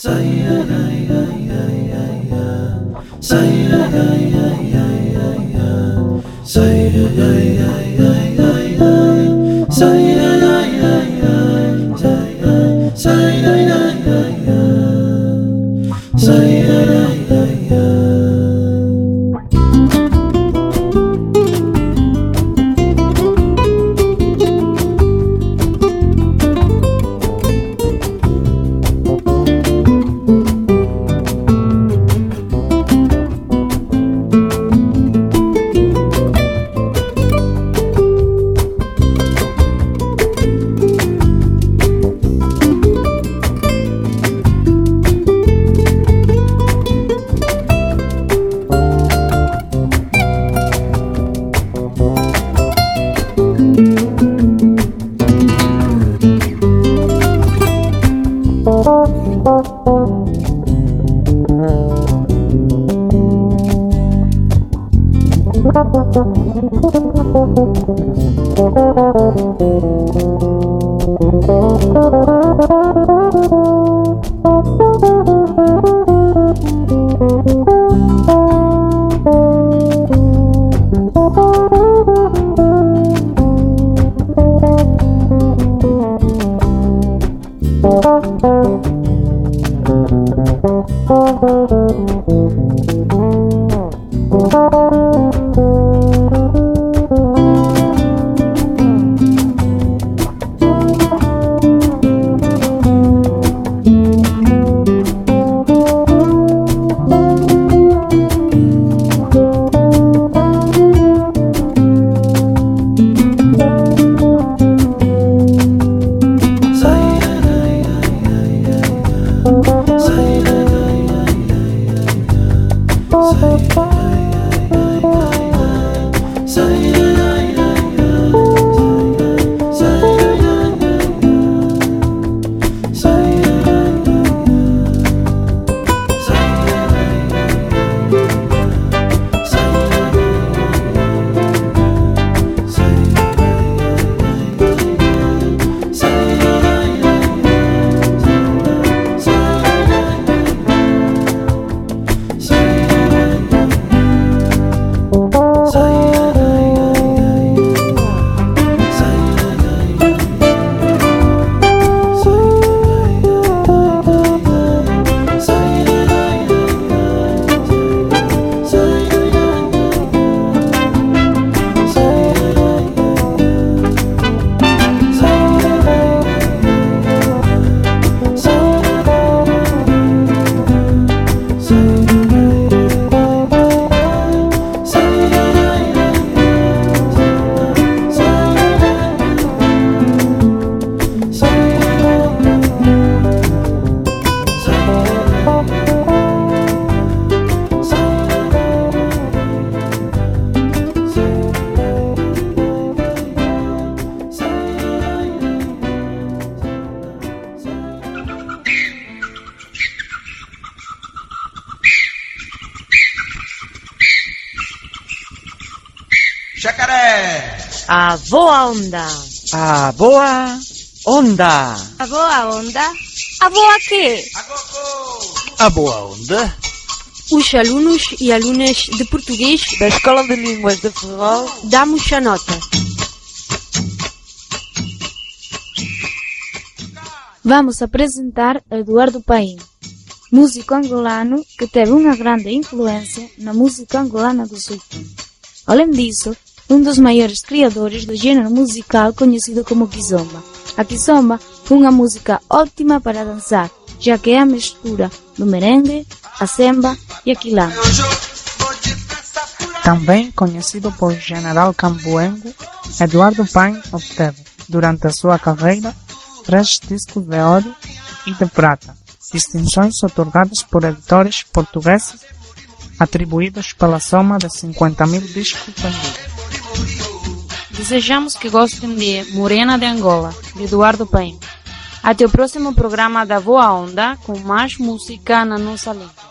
Say A boa onda. A boa onda. A boa onda? A boa quê? A boa onda. Os alunos e alunas de português da Escola de Línguas de Ferrol damos a nota. Vamos apresentar Eduardo Paim, músico angolano que teve uma grande influência na música angolana do sul. Além disso, um dos maiores criadores do gênero musical conhecido como kizomba. A kizomba é uma música ótima para dançar, já que é a mistura do merengue, a semba e a quilamba. Também conhecido por General Cambuengo, Eduardo Paim obteve, durante a sua carreira, três discos de ouro e de prata, distinções otorgadas por editores portugueses atribuídos pela soma de 50 mil discos vendidos. Desejamos que gostem de Morena de Angola, de Eduardo Paim. Até o próximo programa da Voa Onda com mais música na nossa língua.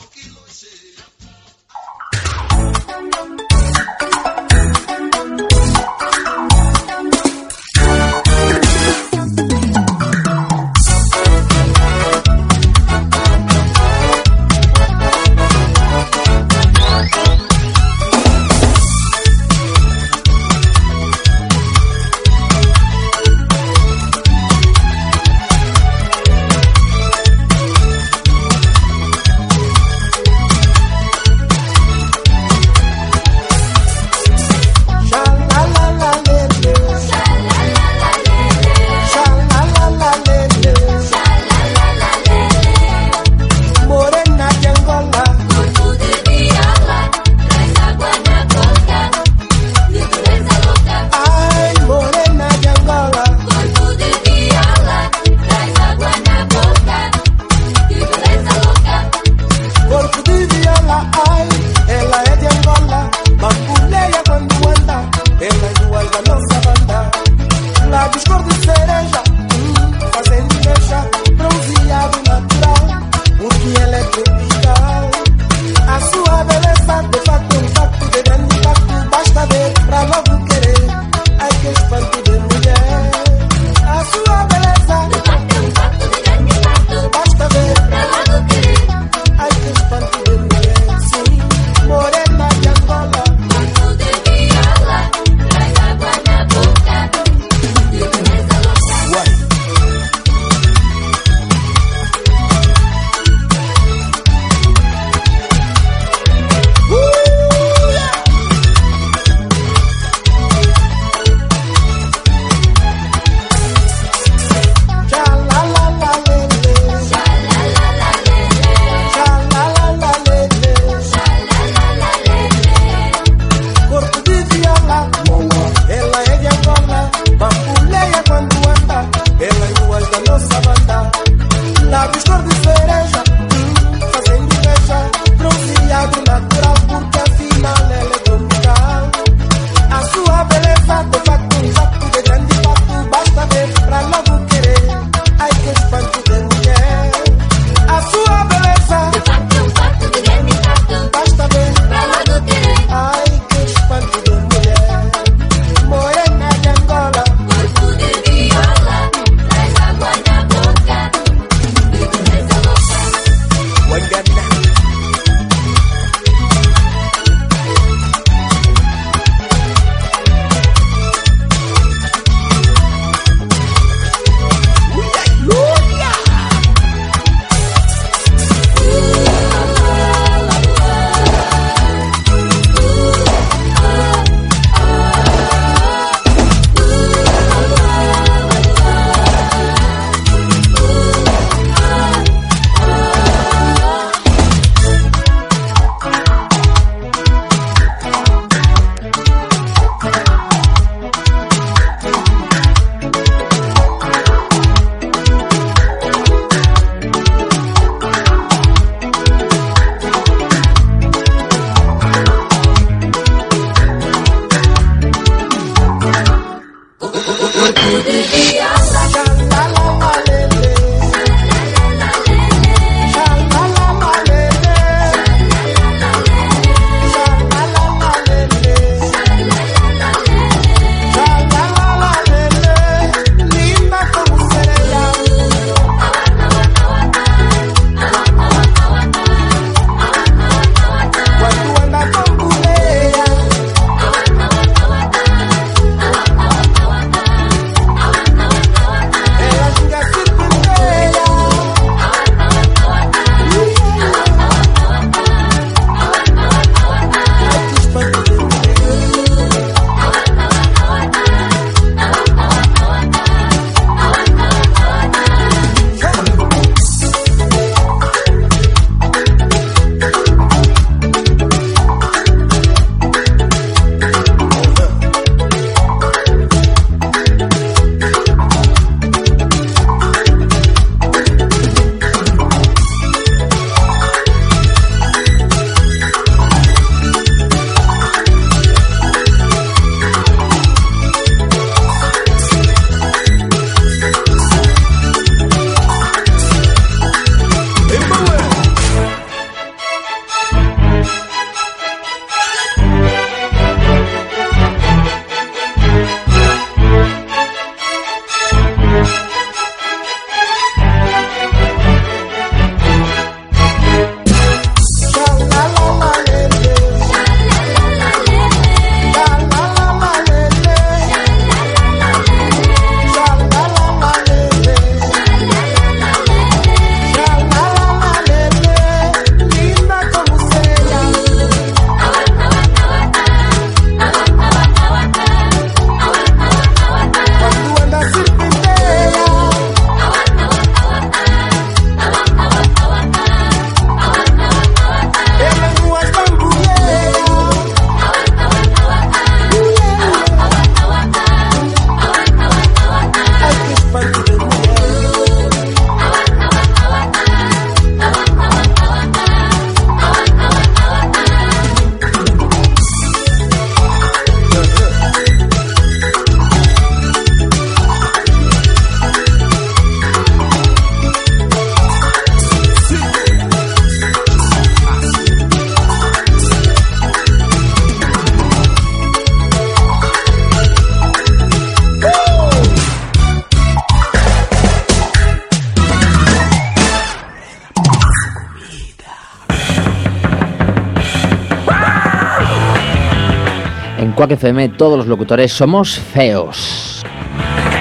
Quack FM todos los locutores somos feos.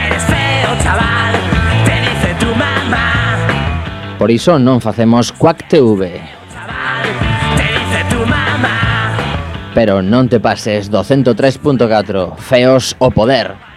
Eres feo, chaval, te dice tu mamá. Por iso non facemos Quack TV. Chaval, te dice tu mamá. Pero non te pases do 103.4, feos o poder.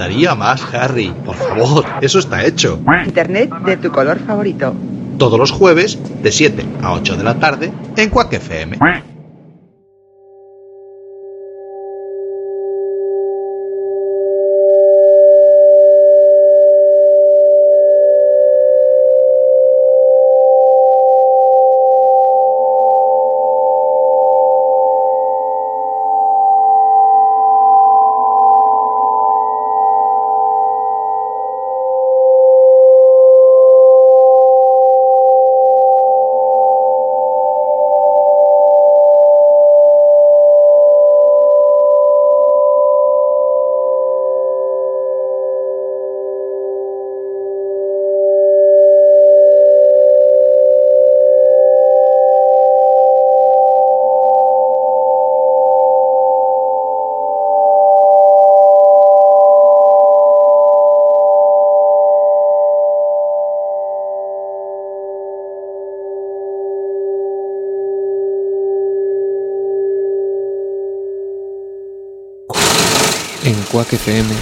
faltaría más, Harry. Por favor, eso está hecho. Internet de tu color favorito. Todos los jueves, de 7 a 8 de la tarde, en Quack FM. Quack FM,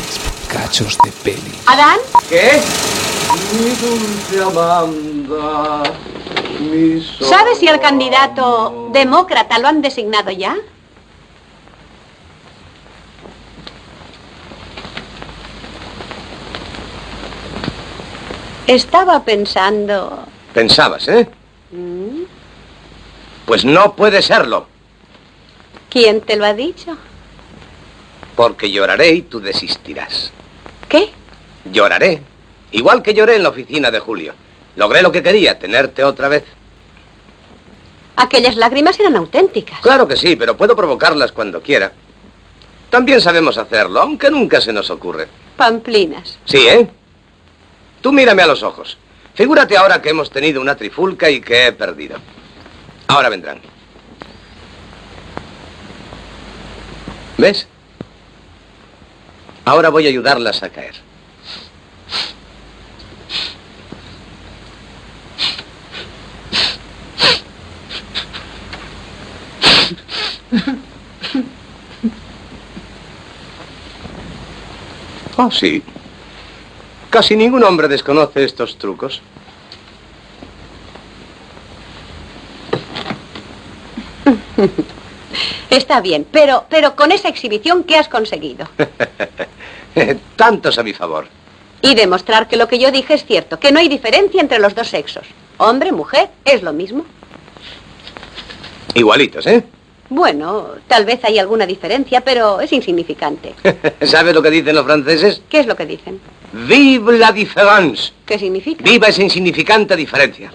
cachos de peli. ¿Adán? ¿Qué? Mi dulce Amanda, mi ¿Sabes si el candidato demócrata lo han designado ya? Estaba pensando... Pensabas, ¿eh? ¿Mm? Pues no puede serlo, ¿Quién te lo ha dicho? Porque lloraré y tú desistirás. ¿Qué? Lloraré, igual que lloré en la oficina de Julio. Logré lo que quería, tenerte otra vez. Aquellas lágrimas eran auténticas. Claro que sí, pero puedo provocarlas cuando quiera. También sabemos hacerlo, aunque nunca se nos ocurre. Pamplinas. Sí, ¿eh? Tú mírame a los ojos. Figúrate ahora que hemos tenido una trifulca y que he perdido. Ahora vendrán. ¿Ves? Ahora voy a ayudarlas a caer. Oh, sí. Casi ningún hombre desconoce estos trucos. Está bien, pero, pero con esa exhibición, ¿qué has conseguido? Tantos a mi favor. Y demostrar que lo que yo dije es cierto, que no hay diferencia entre los dos sexos. Hombre, mujer, es lo mismo. Igualitos, ¿eh? Bueno, tal vez hay alguna diferencia, pero es insignificante. ¿Sabes lo que dicen los franceses? ¿Qué es lo que dicen? Vive la différence. ¿Qué significa? Viva esa insignificante diferencia.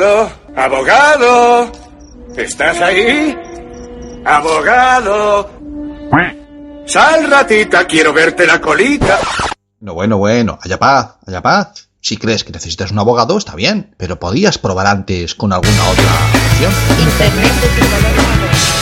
Abogado, abogado. ¿Estás ahí? Abogado. Sal, ratita, quiero verte la colita. No, bueno, bueno, haya paz, haya paz. Si crees que necesitas un abogado, está bien, pero podías probar antes con alguna otra opción. An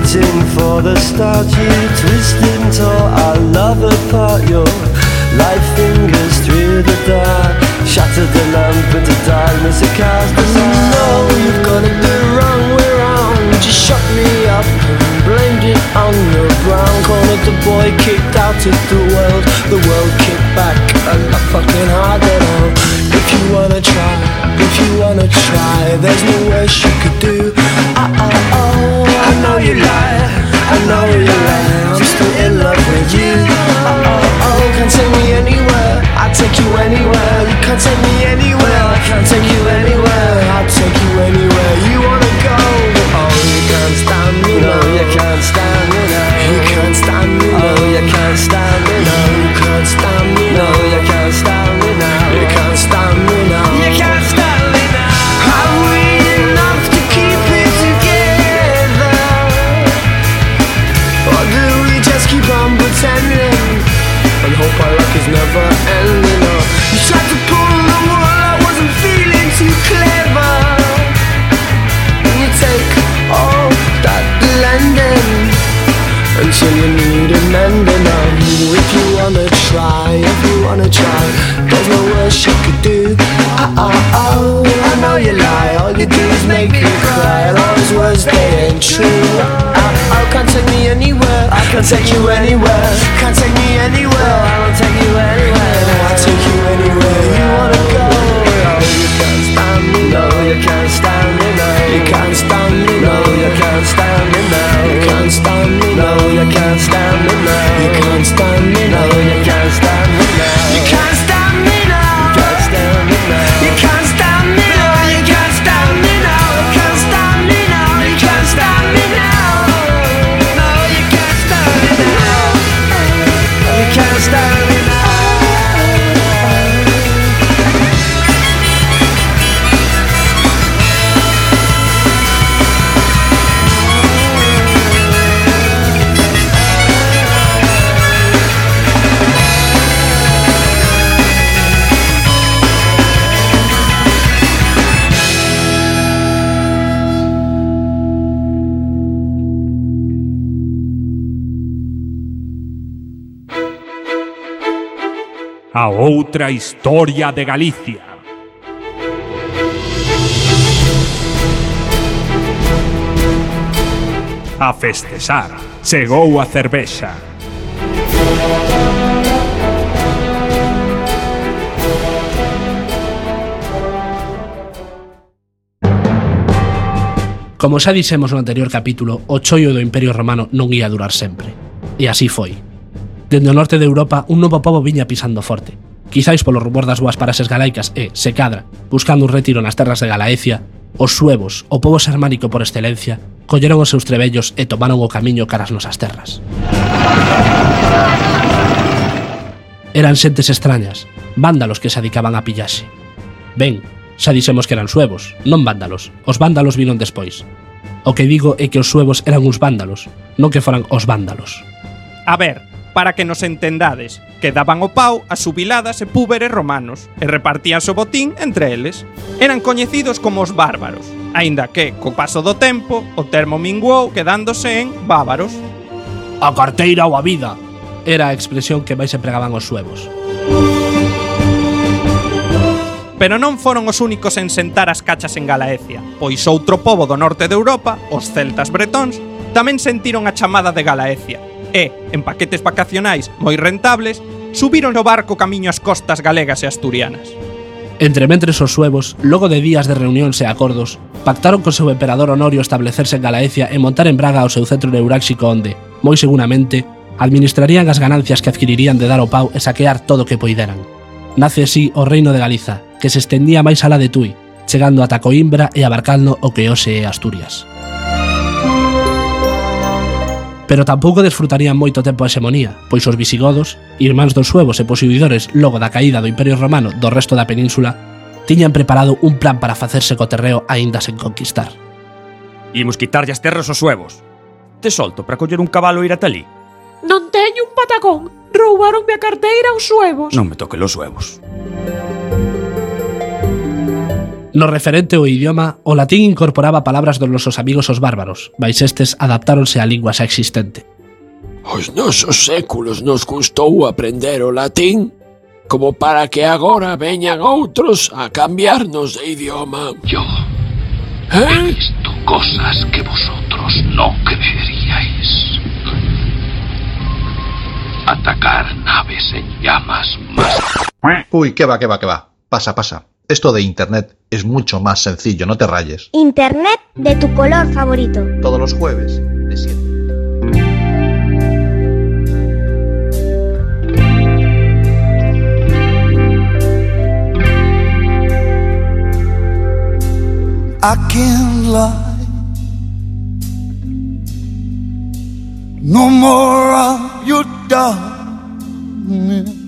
ending fitting for the start. You twisted tore our love apart. Your light fingers through the dark. Shattered the lamp into darkness It cast us out. Mm, no, you've got it the wrong way round. You shut me up and blamed it on the brown Cornered the boy kicked out of the world. The world kicked back a lot fucking harder now If you wanna try, if you wanna try There's no worse you could do. Oh, oh, oh I know you lie, Can't take me anywhere. I'll take you anywhere. You can't take me anywhere. I can't take you anywhere. I'll take you anywhere. You wanna go? Oh, you can't stand me, no You can't stand me, no You can't stand me, oh, no You can't stand me, mending on If you wanna try, if you wanna try There's no worse you could do. Oh, oh, oh, I know you lie. All you do is make me cry. All those words, they ain't true. Oh, oh, can't take me anywhere. I can't take you anywhere. Can't take outra historia de Galicia. A festexar, chegou a cervexa. Como xa dixemos no anterior capítulo, o choio do Imperio Romano non ia durar sempre. E así foi. Dende o norte de Europa, un novo pobo viña pisando forte, quizáis polo rumor das boas para galaicas e, se cadra, buscando un retiro nas terras de Galaecia, os suevos, o povo xermánico por excelencia, colleron os seus trebellos e tomaron o camiño cara as nosas terras. Eran xentes extrañas, vándalos que se adicaban a pillaxe. Ben, xa dixemos que eran suevos, non vándalos. Os vándalos vinon despois. O que digo é que os suevos eran uns vándalos, non que foran os vándalos. A ver, para que nos entendades, que daban o pau a subiladas e púberes romanos, e repartían o botín entre eles. Eran coñecidos como os bárbaros, aínda que, co paso do tempo, o termo minguou quedándose en bávaros. A carteira ou a vida era a expresión que máis empregaban os suevos. Pero non foron os únicos en sentar as cachas en Galaecia, pois outro pobo do norte de Europa, os celtas bretóns, tamén sentiron a chamada de Galaecia, e, en paquetes vacacionais moi rentables, subiron o barco camiño ás costas galegas e asturianas. Entre mentres os suevos, logo de días de reunións e acordos, pactaron co seu emperador Honorio establecerse en Galaecia e montar en Braga o seu centro neuráxico onde, moi seguramente, administrarían as ganancias que adquirirían de dar o pau e saquear todo o que poideran. Nace así o reino de Galiza, que se estendía máis alá de Tui, chegando ata Coimbra e abarcando o que hoxe é Asturias pero tampouco desfrutarían moito tempo a hexemonía, pois os visigodos, irmáns dos suevos e posuidores logo da caída do Imperio Romano do resto da península, tiñan preparado un plan para facerse co terreo aínda sen conquistar. Imos quitarlle as terras aos suevos. Te solto para coller un cabalo e ir ata ali. Non teño un patacón. Roubaronme a carteira aos suevos. Non me toque los suevos. No referente ao idioma, o latín incorporaba palabras dos nosos amigos os bárbaros, mais estes adaptáronse á lingua xa existente. Os nosos séculos nos custou aprender o latín como para que agora veñan outros a cambiarnos de idioma. Yo ¿Eh? he visto cosas que vosotros no creeríais. Atacar naves en llamas más... Uy, que va, que va, que va. Pasa, pasa. Esto de internet es mucho más sencillo, no te rayes. Internet de tu color favorito. Todos los jueves, de 7. I can't lie. No more of your darkness.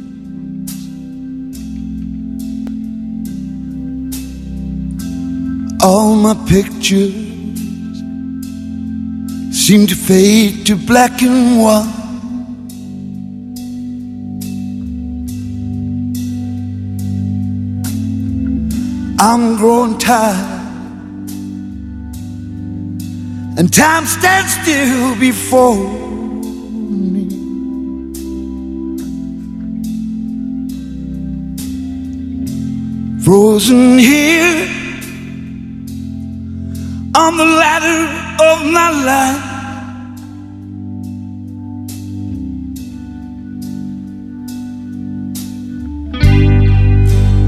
All my pictures seem to fade to black and white. I'm growing tired. and time stands still before me. Frozen here on the ladder of my life.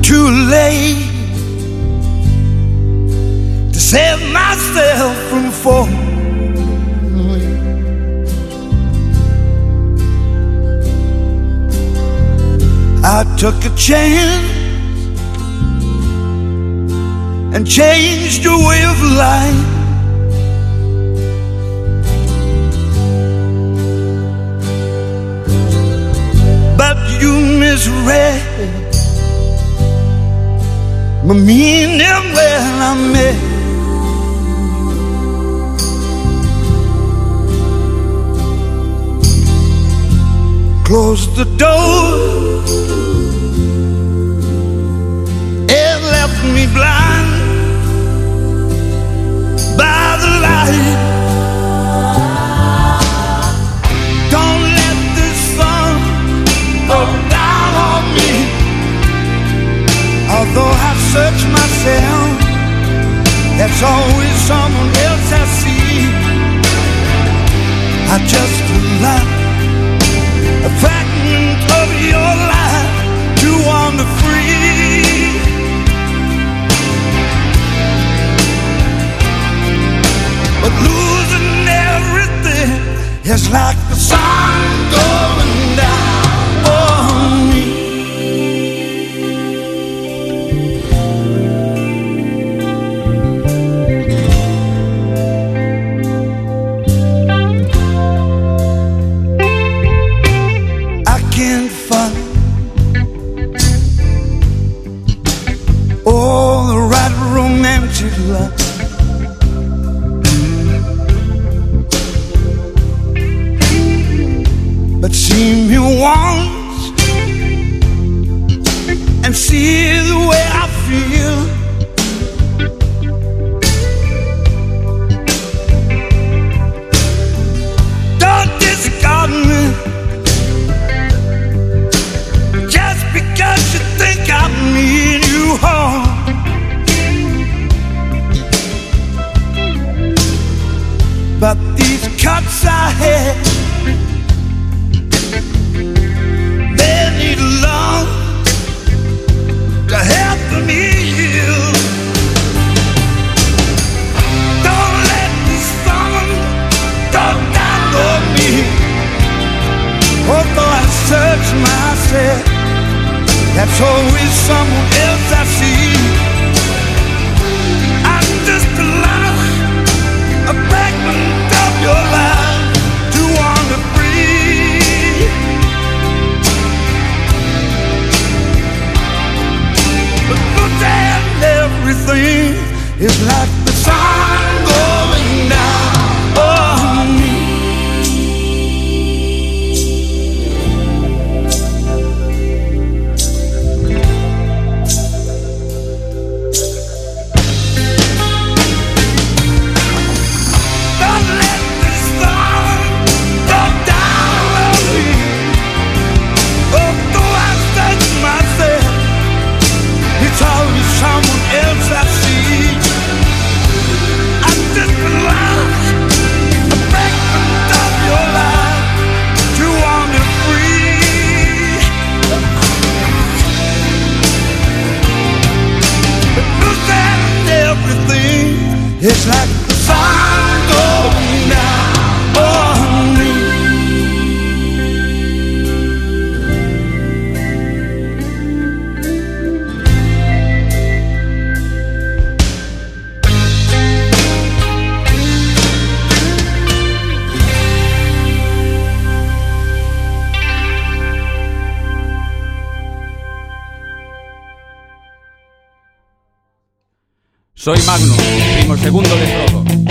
Too late to save myself from falling. I took a chance and changed your way of life. But you misread my meaning when I met. Close the door and left me blind myself, there's always someone else I see. I just love a fragment of your life to wander free. But losing everything is like the sun going Soy Magnus, primo segundo de Frodo.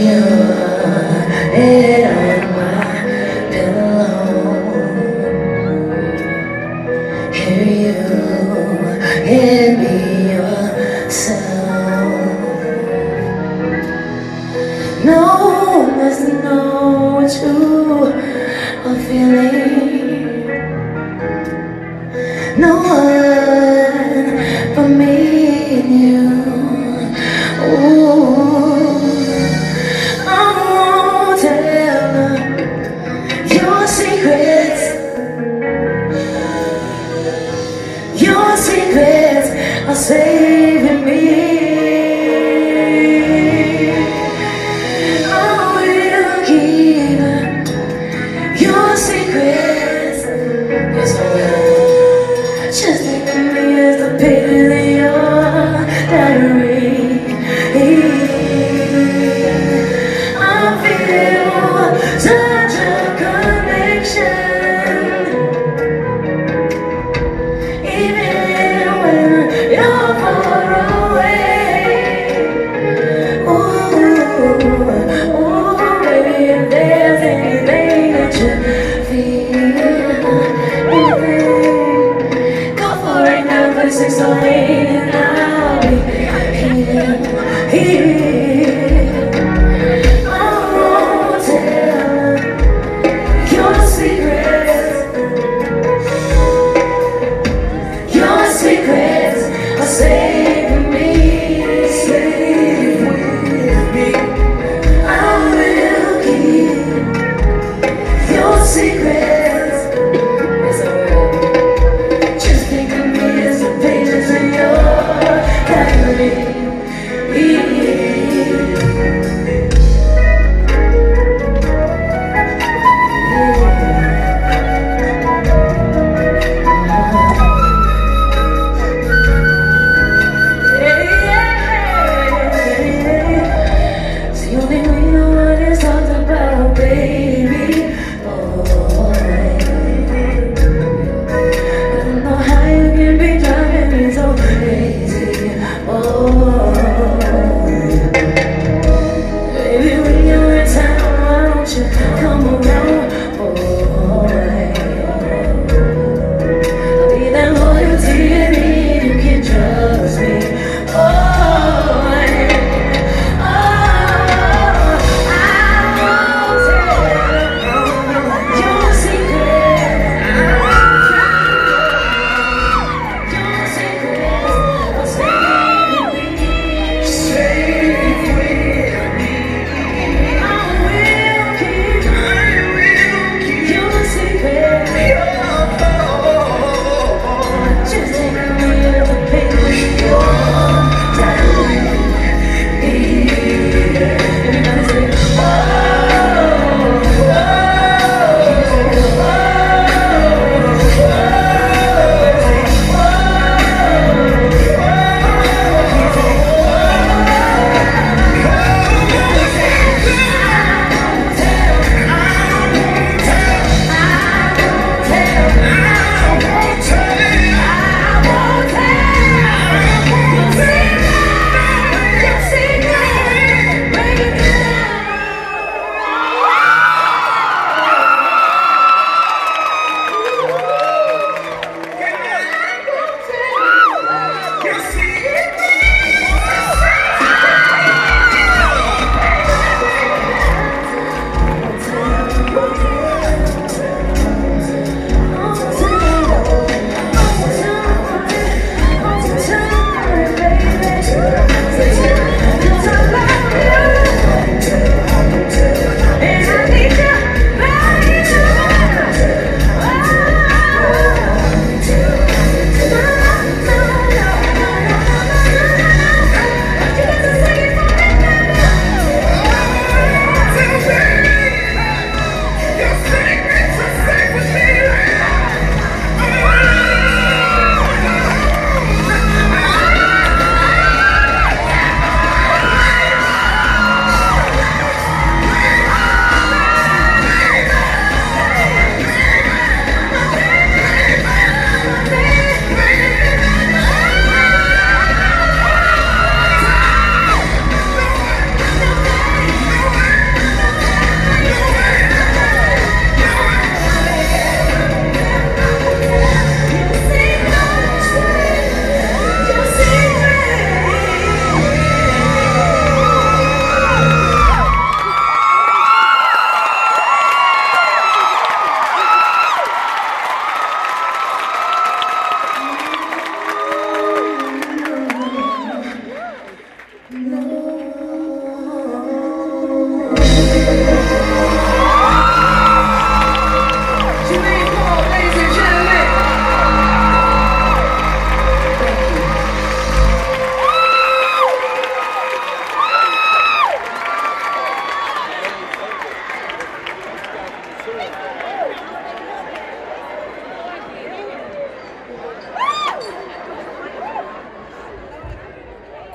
you.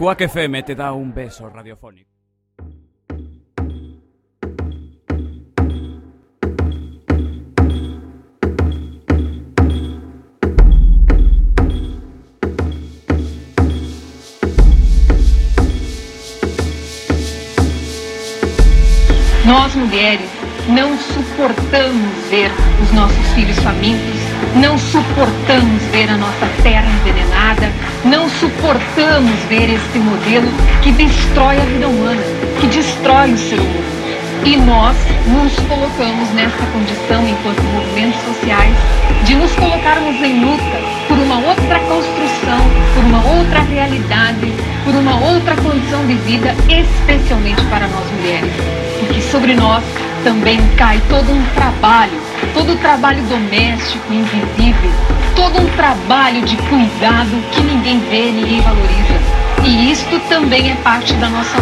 Quack FM te da un beso radiofónico. Nós, mulheres, não suportamos ver os nossos filhos famintos, não suportamos ver a nossa terra envenenada, não suportamos ver este modelo que destrói a vida humana, que destrói o ser humano. E nós nos colocamos nessa condição, enquanto movimentos sociais, de nos colocarmos em luta por uma outra construção, por uma outra realidade, por uma outra condição de vida, especialmente para nós mulheres. Porque sobre nós também cai todo um trabalho, todo o trabalho doméstico invisível, todo um trabalho de cuidado que ninguém vê, ninguém valoriza. E isto também é parte da nossa